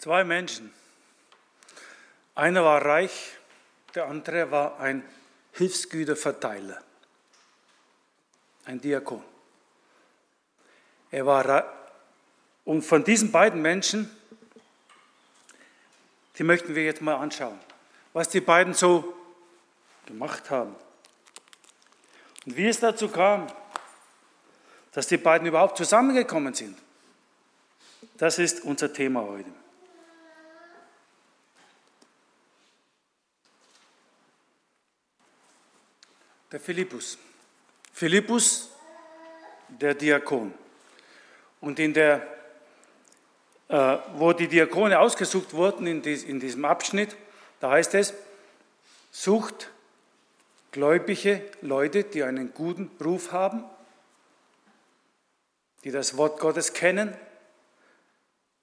Zwei Menschen. Einer war reich, der andere war ein Hilfsgüterverteiler, ein Diakon. Er war und von diesen beiden Menschen, die möchten wir jetzt mal anschauen, was die beiden so gemacht haben. Und wie es dazu kam, dass die beiden überhaupt zusammengekommen sind. Das ist unser Thema heute. Der Philippus. Philippus, der Diakon. Und in der, äh, wo die Diakone ausgesucht wurden in, dies, in diesem Abschnitt, da heißt es, sucht gläubige Leute, die einen guten Ruf haben, die das Wort Gottes kennen,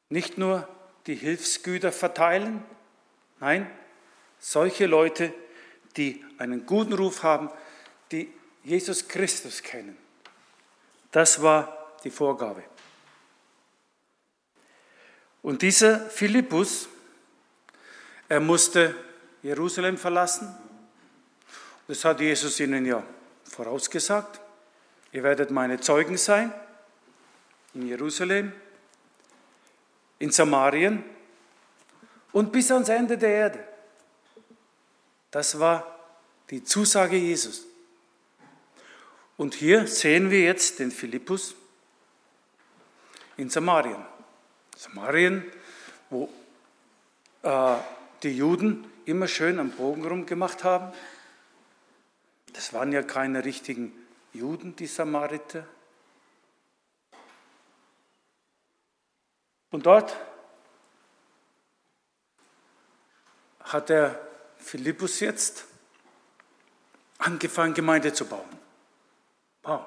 nicht nur die Hilfsgüter verteilen, nein, solche Leute, die einen guten Ruf haben, die Jesus Christus kennen. Das war die Vorgabe. Und dieser Philippus, er musste Jerusalem verlassen. Das hat Jesus ihnen ja vorausgesagt. Ihr werdet meine Zeugen sein in Jerusalem, in Samarien und bis ans Ende der Erde. Das war die Zusage Jesus. Und hier sehen wir jetzt den Philippus in Samarien. Samarien, wo äh, die Juden immer schön am Bogen rumgemacht haben. Das waren ja keine richtigen Juden, die Samariter. Und dort hat der Philippus jetzt angefangen, Gemeinde zu bauen. Wow.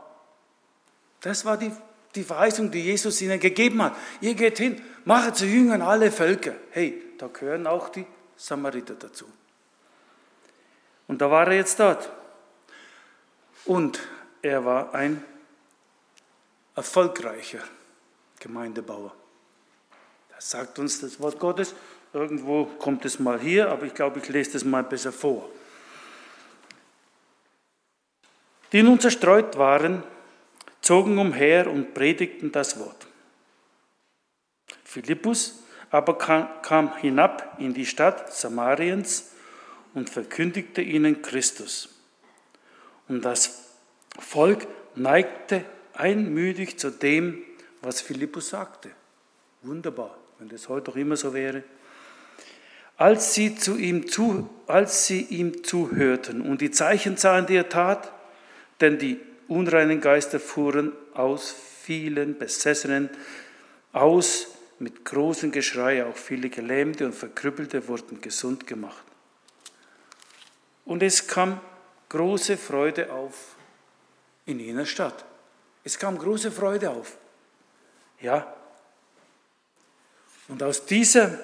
Das war die, die Verheißung, die Jesus ihnen gegeben hat. Ihr geht hin, macht zu Jüngern alle Völker. Hey, da gehören auch die Samariter dazu. Und da war er jetzt dort. Und er war ein erfolgreicher Gemeindebauer. Das sagt uns das Wort Gottes. Irgendwo kommt es mal hier, aber ich glaube, ich lese das mal besser vor. Die nun zerstreut waren, zogen umher und predigten das Wort. Philippus aber kam hinab in die Stadt Samariens und verkündigte ihnen Christus. Und das Volk neigte einmütig zu dem, was Philippus sagte. Wunderbar, wenn das heute auch immer so wäre. Als sie, zu ihm zu, als sie ihm zuhörten und die Zeichen sahen, die er tat, denn die unreinen Geister fuhren aus vielen Besessenen aus mit großem Geschrei, auch viele Gelähmte und Verkrüppelte wurden gesund gemacht. Und es kam große Freude auf in jener Stadt. Es kam große Freude auf. Ja. Und aus dieser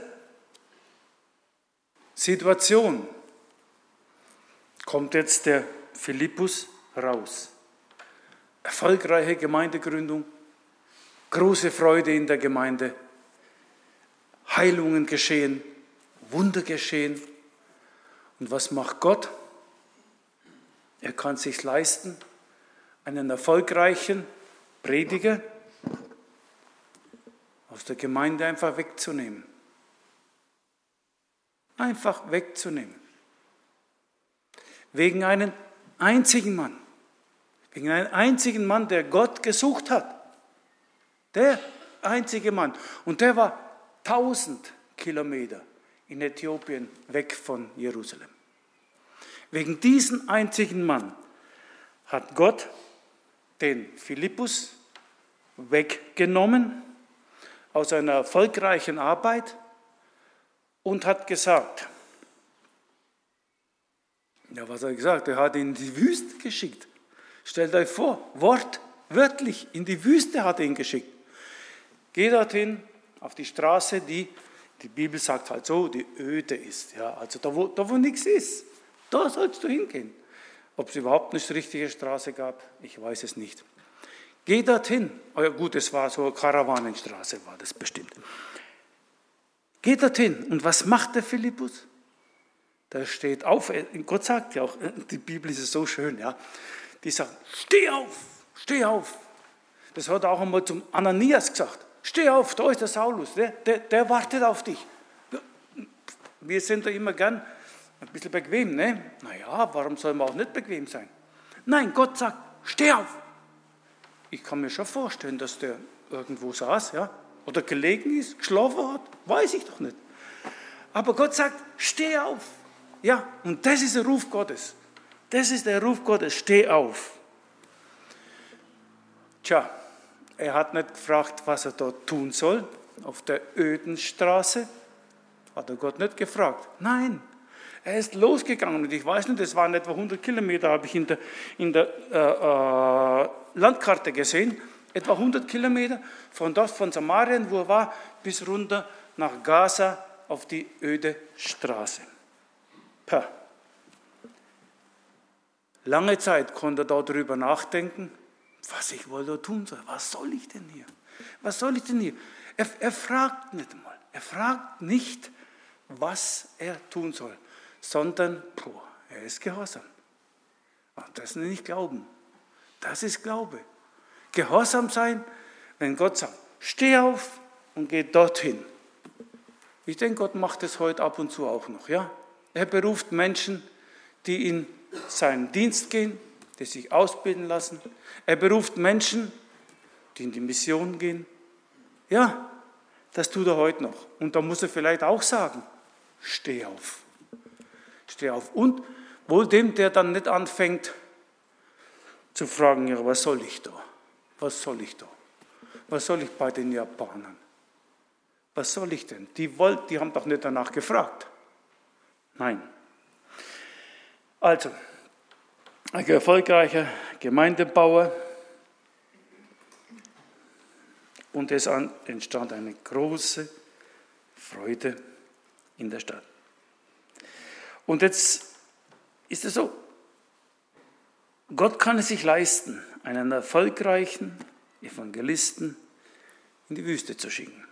Situation kommt jetzt der Philippus raus. Erfolgreiche Gemeindegründung, große Freude in der Gemeinde, Heilungen geschehen, Wunder geschehen. Und was macht Gott? Er kann sich leisten, einen erfolgreichen Prediger aus der Gemeinde einfach wegzunehmen. Einfach wegzunehmen. Wegen einem einzigen Mann. Wegen einem einzigen Mann, der Gott gesucht hat. Der einzige Mann. Und der war 1000 Kilometer in Äthiopien weg von Jerusalem. Wegen diesem einzigen Mann hat Gott den Philippus weggenommen aus einer erfolgreichen Arbeit und hat gesagt, ja, was hat er gesagt? Er hat ihn in die Wüste geschickt. Stellt euch vor, wortwörtlich in die Wüste hat er ihn geschickt. Geh dorthin auf die Straße, die, die Bibel sagt halt so, die öde ist. Ja, also da wo, da, wo nichts ist, da sollst du hingehen. Ob es überhaupt eine richtige Straße gab, ich weiß es nicht. Geh dorthin. Oh ja, gut, es war so eine Karawanenstraße, war das bestimmt. Geht dorthin. Und was macht der Philippus? Der steht auf. Gott sagt ja auch, die Bibel ist so schön, ja. Die sagt, steh auf, steh auf. Das hat er auch einmal zum Ananias gesagt. Steh auf, da ist der Saulus, der, der, der wartet auf dich. Wir sind da immer gern ein bisschen bequem, ne? Naja, warum soll man auch nicht bequem sein? Nein, Gott sagt, steh auf. Ich kann mir schon vorstellen, dass der irgendwo saß, ja, oder gelegen ist, geschlafen hat, weiß ich doch nicht. Aber Gott sagt, steh auf. Ja, und das ist der Ruf Gottes. Das ist der Ruf Gottes, steh auf. Tja, er hat nicht gefragt, was er dort tun soll, auf der öden Straße. Hat er Gott nicht gefragt. Nein, er ist losgegangen und ich weiß nicht, es waren etwa 100 Kilometer, habe ich in der, in der äh, äh, Landkarte gesehen. Etwa 100 Kilometer von dort, von Samarien, wo er war, bis runter nach Gaza auf die öde Straße. Pah. Lange Zeit konnte er darüber nachdenken, was ich wohl da tun soll. Was soll ich denn hier? Was soll ich denn hier? Er, er fragt nicht mal. Er fragt nicht, was er tun soll, sondern boah, er ist gehorsam. Und das nenne ich Glauben. Das ist Glaube. Gehorsam sein, wenn Gott sagt, steh auf und geh dorthin. Ich denke, Gott macht es heute ab und zu auch noch. Ja? Er beruft Menschen, die in seinen Dienst gehen, die sich ausbilden lassen. Er beruft Menschen, die in die Mission gehen. Ja, das tut er heute noch. Und da muss er vielleicht auch sagen, steh auf. Steh auf. Und wohl dem, der dann nicht anfängt zu fragen, ja, was soll ich da? Was soll ich da? Was soll ich bei den Japanern? Was soll ich denn? Die, wollt, die haben doch nicht danach gefragt. Nein. Also, ein erfolgreicher Gemeindebauer und es entstand eine große Freude in der Stadt. Und jetzt ist es so, Gott kann es sich leisten, einen erfolgreichen Evangelisten in die Wüste zu schicken.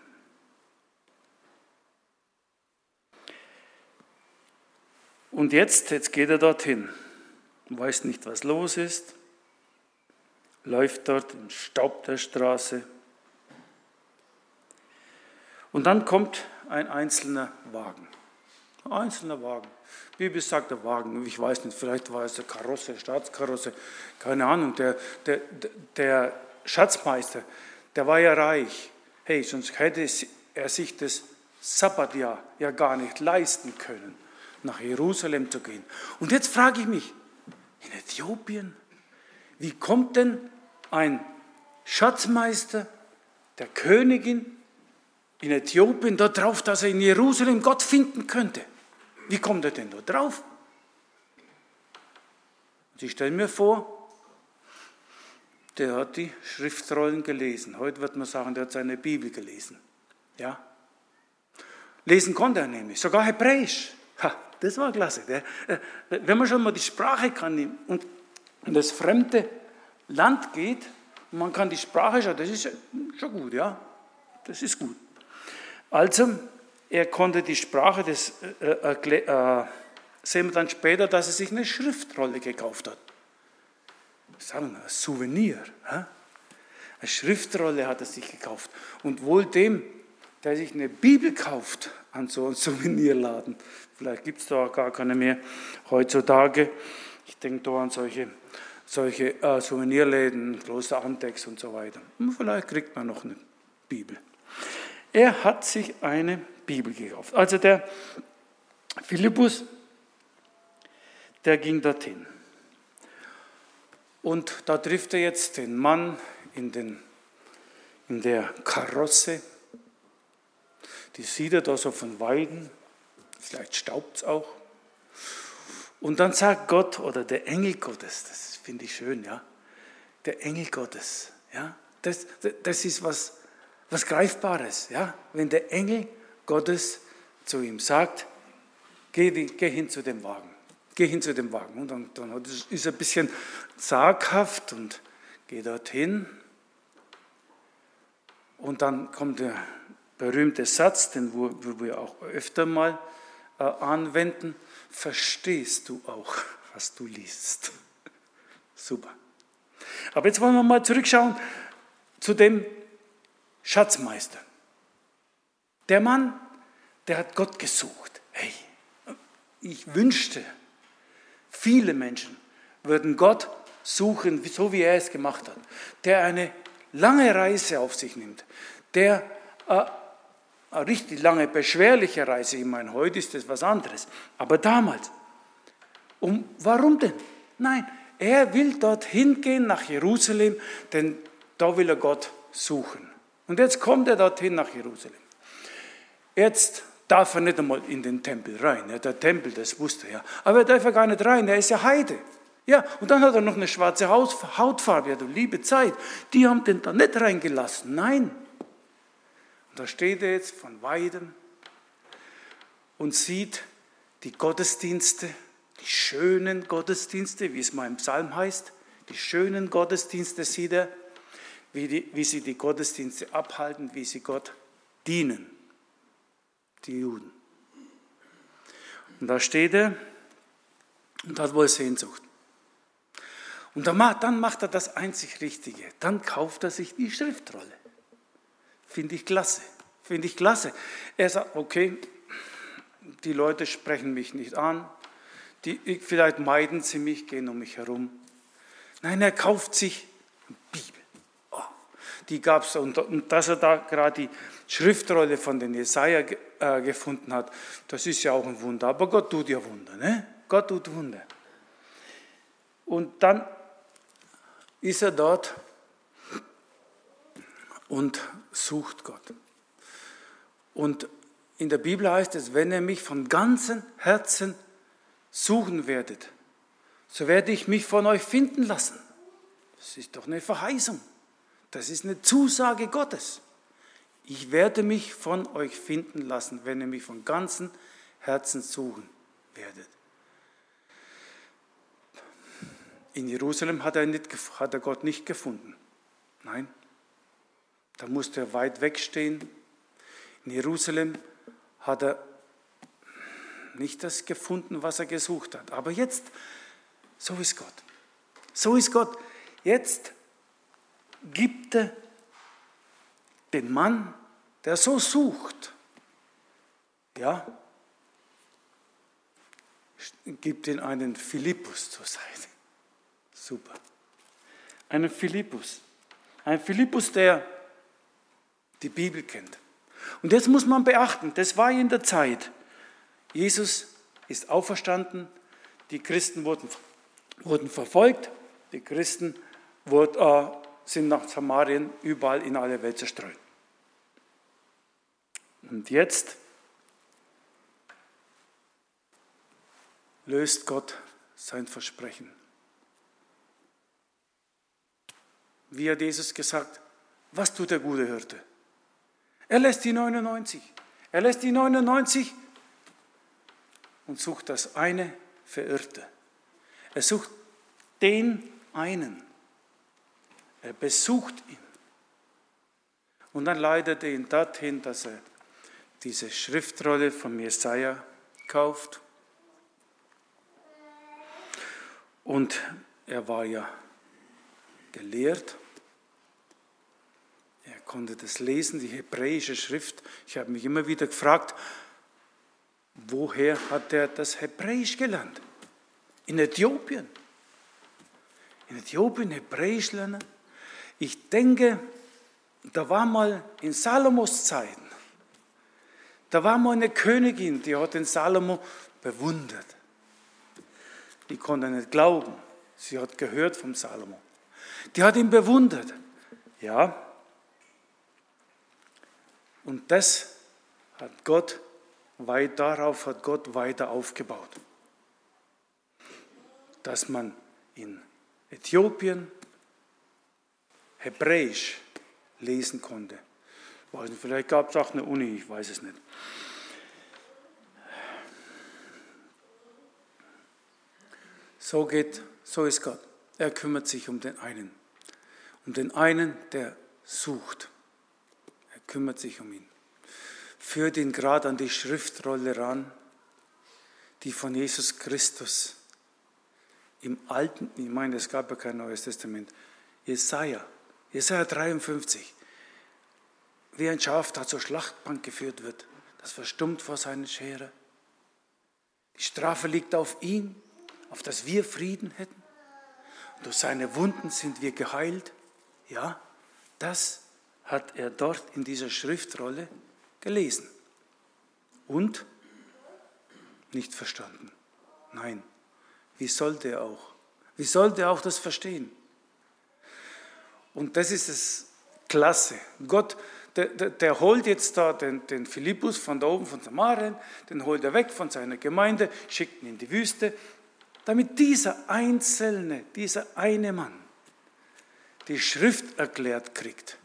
Und jetzt, jetzt geht er dorthin, weiß nicht, was los ist, läuft dort im Staub der Straße. Und dann kommt ein einzelner Wagen. Ein einzelner Wagen. Wie Bibel sagt der Wagen, ich weiß nicht, vielleicht war es eine Karosse, Staatskarosse, keine Ahnung. Der, der, der Schatzmeister, der war ja reich. Hey, sonst hätte er sich das Sabbatjahr ja gar nicht leisten können, nach Jerusalem zu gehen. Und jetzt frage ich mich, in Äthiopien, wie kommt denn ein Schatzmeister der Königin in Äthiopien darauf, dass er in Jerusalem Gott finden könnte? Wie kommt er denn da drauf? Und ich stelle mir vor, der hat die Schriftrollen gelesen. Heute wird man sagen, der hat seine Bibel gelesen. Ja? Lesen konnte er nämlich, sogar Hebräisch. Ha, das war klasse. Äh, wenn man schon mal die Sprache kann und in das fremde Land geht, man kann die Sprache schon, das ist schon gut, ja. Das ist gut. Also, er konnte die Sprache, das äh, äh, äh, sehen wir dann später, dass er sich eine Schriftrolle gekauft hat. Sagen wir, ein Souvenir. Hä? Eine Schriftrolle hat er sich gekauft. Und wohl dem, der sich eine Bibel kauft an so einem Souvenirladen, vielleicht gibt es da auch gar keine mehr heutzutage. Ich denke da an solche, solche äh, Souvenirläden, Kloster Antex und so weiter. Und vielleicht kriegt man noch eine Bibel. Er hat sich eine Bibel gekauft. Also der Philippus, der ging dorthin. Und da trifft er jetzt den Mann in, den, in der Karosse. Die sieht er da so von Weiden. Vielleicht staubt es auch. Und dann sagt Gott oder der Engel Gottes, das finde ich schön, ja. Der Engel Gottes, ja. Das, das ist was, was Greifbares, ja. Wenn der Engel Gottes zu ihm sagt, geh, geh hin zu dem Wagen. Geh hin zu dem Wagen. Und dann, dann ist er ein bisschen zaghaft und geht dorthin. Und dann kommt der berühmte Satz, den wir auch öfter mal äh, anwenden, verstehst du auch, was du liest. Super. Aber jetzt wollen wir mal zurückschauen zu dem Schatzmeister. Der Mann, der hat Gott gesucht. Hey, ich wünschte, viele Menschen würden Gott suchen, so wie er es gemacht hat. Der eine lange Reise auf sich nimmt. Der äh, eine richtig lange, beschwerliche Reise. Ich meine, heute ist das was anderes. Aber damals. Und warum denn? Nein, er will dorthin gehen nach Jerusalem, denn da will er Gott suchen. Und jetzt kommt er dorthin nach Jerusalem. Jetzt darf er nicht einmal in den Tempel rein. Ja, der Tempel, das wusste er. Aber er darf ja gar nicht rein, er ist ja Heide. Ja, und dann hat er noch eine schwarze Hautfarbe, ja, du liebe Zeit. Die haben den da nicht reingelassen. Nein. Und da steht er jetzt von Weiden und sieht die Gottesdienste, die schönen Gottesdienste, wie es mal im Psalm heißt. Die schönen Gottesdienste sieht er, wie, die, wie sie die Gottesdienste abhalten, wie sie Gott dienen die Juden. Und da steht er und hat wohl Sehnsucht. Und dann macht er das einzig Richtige. Dann kauft er sich die Schriftrolle. Finde ich klasse. Finde ich klasse. Er sagt, okay, die Leute sprechen mich nicht an. Die, vielleicht meiden sie mich, gehen um mich herum. Nein, er kauft sich Bibel. Oh, die gab es. Und, und dass er da gerade die Schriftrolle von den Jesaja äh, gefunden hat, das ist ja auch ein Wunder. Aber Gott tut ja Wunder, ne? Gott tut Wunder. Und dann ist er dort und sucht Gott. Und in der Bibel heißt es, wenn ihr mich von ganzem Herzen suchen werdet, so werde ich mich von euch finden lassen. Das ist doch eine Verheißung. Das ist eine Zusage Gottes. Ich werde mich von euch finden lassen, wenn ihr mich von ganzem Herzen suchen werdet. In Jerusalem hat er, nicht, hat er Gott nicht gefunden. Nein, da musste er weit wegstehen. In Jerusalem hat er nicht das gefunden, was er gesucht hat. Aber jetzt, so ist Gott. So ist Gott. Jetzt gibt er den Mann, der so sucht, ja, gibt ihn einen Philippus zur Seite. Super. Einen Philippus. Ein Philippus, der die Bibel kennt. Und jetzt muss man beachten, das war in der Zeit. Jesus ist auferstanden, die Christen wurden, wurden verfolgt, die Christen wurden, äh, sind nach Samarien überall in alle Welt zerstreut. Und jetzt löst Gott sein Versprechen. Wie hat Jesus gesagt, was tut der gute Hirte? Er lässt die 99. Er lässt die 99 und sucht das eine Verirrte. Er sucht den einen. Er besucht ihn. Und dann leitet er ihn dorthin, dass er diese Schriftrolle von Jesaja kauft. Und er war ja gelehrt. Er konnte das lesen, die hebräische Schrift. Ich habe mich immer wieder gefragt, woher hat er das Hebräisch gelernt? In Äthiopien. In Äthiopien Hebräisch lernen. Ich denke, da war mal in Salomos Zeiten da war mal eine Königin, die hat den Salomo bewundert. Die konnte nicht glauben. Sie hat gehört vom Salomo. Die hat ihn bewundert. Ja. Und das hat Gott, weit darauf hat Gott weiter aufgebaut. Dass man in Äthiopien Hebräisch lesen konnte. Weiß nicht, vielleicht gab es auch eine Uni, ich weiß es nicht. So geht, so ist Gott. Er kümmert sich um den einen. Um den einen, der sucht. Er kümmert sich um ihn. führt ihn gerade an die Schriftrolle ran, die von Jesus Christus im Alten, ich meine, es gab ja kein Neues Testament, Jesaja, Jesaja 53, wie ein Schaf da zur Schlachtbank geführt wird, das verstummt vor seinen Schere. Die Strafe liegt auf ihn, auf dass wir Frieden hätten. Und durch seine Wunden sind wir geheilt. Ja, das hat er dort in dieser Schriftrolle gelesen und nicht verstanden. Nein, wie sollte er auch? Wie sollte er auch das verstehen? Und das ist es klasse. Gott, der, der, der, holt jetzt da den, den Philippus von da oben von Samarien, den holt er weg von seiner Gemeinde, schickt ihn in die Wüste, damit dieser einzelne, dieser eine Mann die Schrift erklärt kriegt.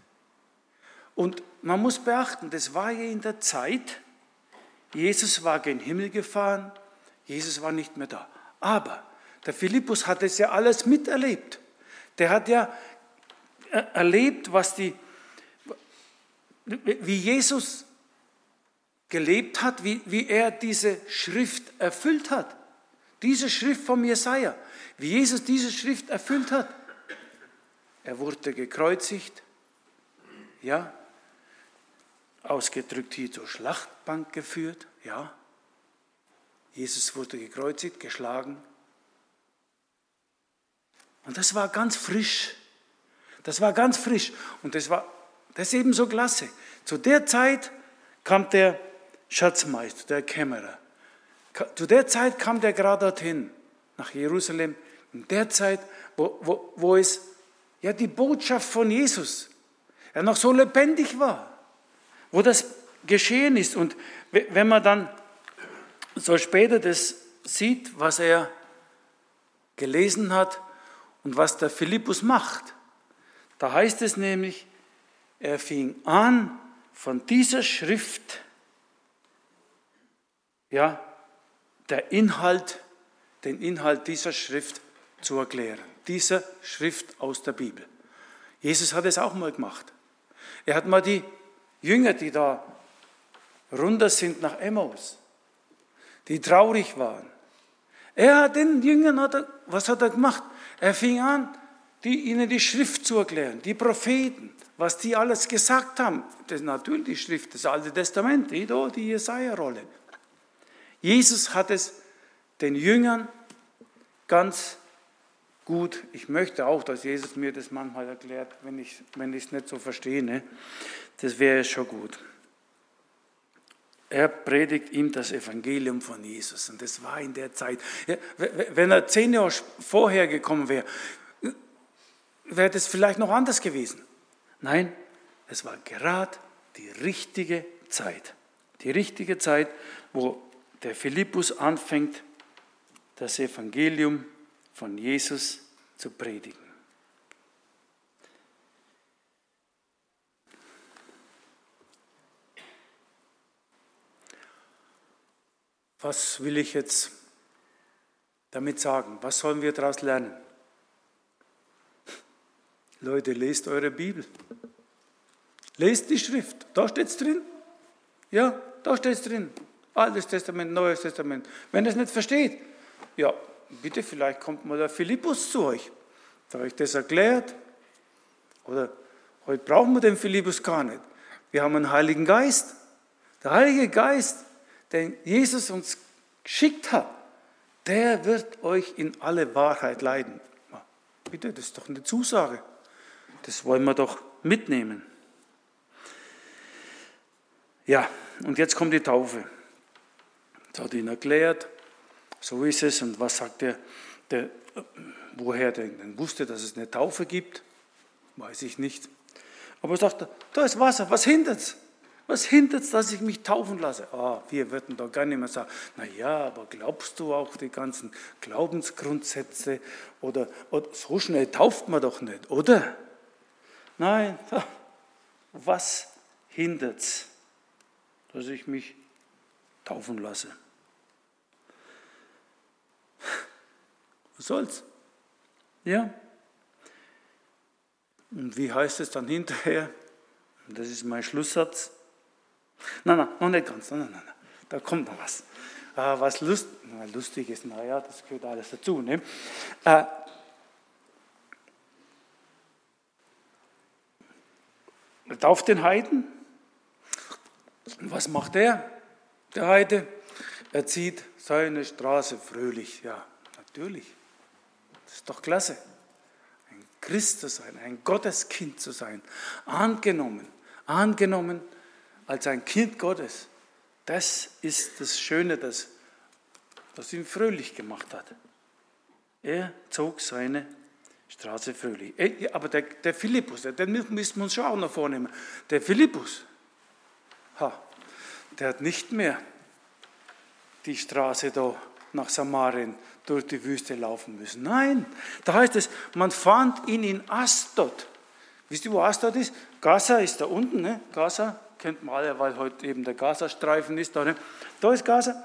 Und man muss beachten, das war ja in der Zeit, Jesus war gen Himmel gefahren, Jesus war nicht mehr da. Aber der Philippus hat es ja alles miterlebt. Der hat ja erlebt, was die, wie Jesus gelebt hat, wie, wie er diese Schrift erfüllt hat. Diese Schrift vom Jesaja, wie Jesus diese Schrift erfüllt hat. Er wurde gekreuzigt, ja, ausgedrückt hier zur Schlachtbank geführt, ja. Jesus wurde gekreuzigt, geschlagen. Und das war ganz frisch. Das war ganz frisch. Und das war, das ist eben so klasse. Zu der Zeit kam der Schatzmeister, der Kämmerer. Zu der Zeit kam der gerade dorthin, nach Jerusalem. In der Zeit, wo, wo, wo es ja die Botschaft von Jesus ja noch so lebendig war, wo das geschehen ist. Und wenn man dann so später das sieht, was er gelesen hat und was der Philippus macht, da heißt es nämlich, er fing an, von dieser Schrift, ja, der Inhalt, den Inhalt dieser Schrift zu erklären. Dieser Schrift aus der Bibel. Jesus hat es auch mal gemacht. Er hat mal die Jünger, die da runter sind nach Emmaus, die traurig waren. Er hat den Jüngern, hat er, was hat er gemacht? Er fing an, die, ihnen die Schrift zu erklären, die Propheten, was die alles gesagt haben. Das ist natürlich die Schrift, das Alte Testament, die, die Jesaja-Rolle. Jesus hat es den Jüngern ganz gut. Ich möchte auch, dass Jesus mir das manchmal erklärt, wenn ich wenn es nicht so verstehe. Ne? Das wäre schon gut. Er predigt ihm das Evangelium von Jesus. Und das war in der Zeit. Wenn er zehn Jahre vorher gekommen wäre, wäre das vielleicht noch anders gewesen. Nein, es war gerade die richtige Zeit. Die richtige Zeit, wo der Philippus anfängt, das Evangelium von Jesus zu predigen. Was will ich jetzt damit sagen? Was sollen wir daraus lernen? Leute, lest eure Bibel. Lest die Schrift. Da steht es drin. Ja, da steht es drin. Altes Testament, Neues Testament. Wenn ihr es nicht versteht, ja, bitte, vielleicht kommt mal der Philippus zu euch. Da euch das erklärt. Oder heute brauchen wir den Philippus gar nicht. Wir haben einen Heiligen Geist. Der Heilige Geist, den Jesus uns geschickt hat, der wird euch in alle Wahrheit leiten. Bitte, das ist doch eine Zusage. Das wollen wir doch mitnehmen. Ja, und jetzt kommt die Taufe. Das hat ihn erklärt, so ist es. Und was sagt er, der, woher der denn wusste, dass es eine Taufe gibt? Weiß ich nicht. Aber er sagt, da ist Wasser, was hindert's? Was hindert's, dass ich mich taufen lasse? Ah, wir würden da gar nicht mehr sagen, na ja, aber glaubst du auch die ganzen Glaubensgrundsätze oder, oder so schnell tauft man doch nicht, oder? Nein, was hindert's, dass ich mich taufen lasse? Was soll's? Ja. Und wie heißt es dann hinterher? Das ist mein Schlusssatz. Nein, nein, noch nicht ganz. Nein, nein, nein. Da kommt noch was. Äh, was Lust, na, lustig ist, naja, das gehört alles dazu. Ne? Äh, er tauft den Heiden. Und was macht er, der Heide? Er zieht seine Straße fröhlich. Ja, natürlich. Das ist doch klasse. Ein Christ zu sein, ein Gotteskind zu sein. Angenommen, angenommen als ein Kind Gottes. Das ist das Schöne, das, was ihn fröhlich gemacht hat. Er zog seine Straße fröhlich. Aber der, der Philippus, den müssen wir uns schon auch noch vornehmen. Der Philippus, ha, der hat nicht mehr die Straße da nach Samarien durch die Wüste laufen müssen. Nein, da heißt es, man fand ihn in Astot. Wisst ihr, wo Astot ist? Gaza ist da unten, ne? Gaza kennt man alle, weil heute eben der Gazastreifen ist. Da, ne? da ist Gaza.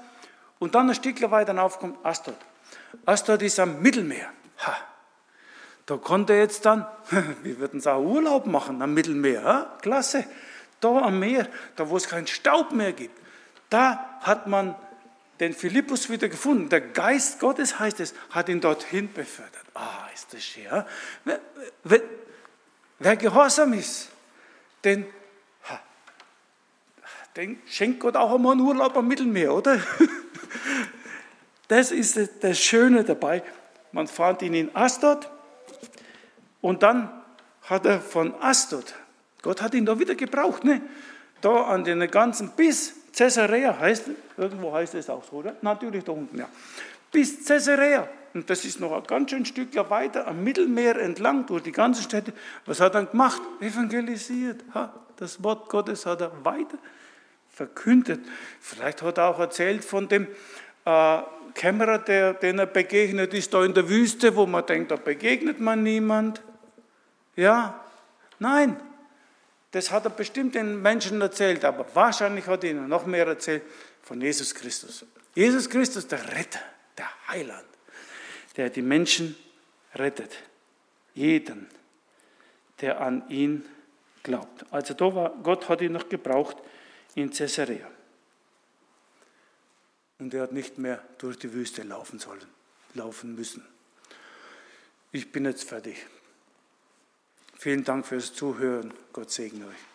Und dann ein Stückchen weiter rauf kommt Astot. Astot ist am Mittelmeer. Ha. Da konnte er jetzt dann, wir würden sagen, Urlaub machen am Mittelmeer. Ha? Klasse. Da am Meer, da wo es keinen Staub mehr gibt, da hat man den Philippus wieder gefunden. Der Geist Gottes, heißt es, hat ihn dorthin befördert. Ah, ist das schön. Wer, wer, wer, gehorsam ist, den, den schenkt Gott auch einmal einen Urlaub am Mittelmeer, oder? Das ist das Schöne dabei. Man fand ihn in Astot und dann hat er von Astot, Gott hat ihn da wieder gebraucht, ne? da an den ganzen bis Caesarea heißt, irgendwo heißt es auch so, oder? Natürlich da unten, ja. Bis Caesarea. Und das ist noch ein ganz schön Stück weiter am Mittelmeer entlang durch die ganze Städte. Was hat er gemacht? Evangelisiert. Das Wort Gottes hat er weiter verkündet. Vielleicht hat er auch erzählt von dem äh, Kämmerer, der, den er begegnet ist, da in der Wüste, wo man denkt, da begegnet man niemand. Ja, nein, das hat er bestimmt den Menschen erzählt, aber wahrscheinlich hat er ihnen noch mehr erzählt von Jesus Christus. Jesus Christus, der Retter, der Heiland, der die Menschen rettet. Jeden, der an ihn glaubt. Also da war, Gott hat ihn noch gebraucht in Caesarea. Und er hat nicht mehr durch die Wüste laufen sollen, laufen müssen. Ich bin jetzt fertig. Vielen Dank fürs Zuhören. Gott segne euch.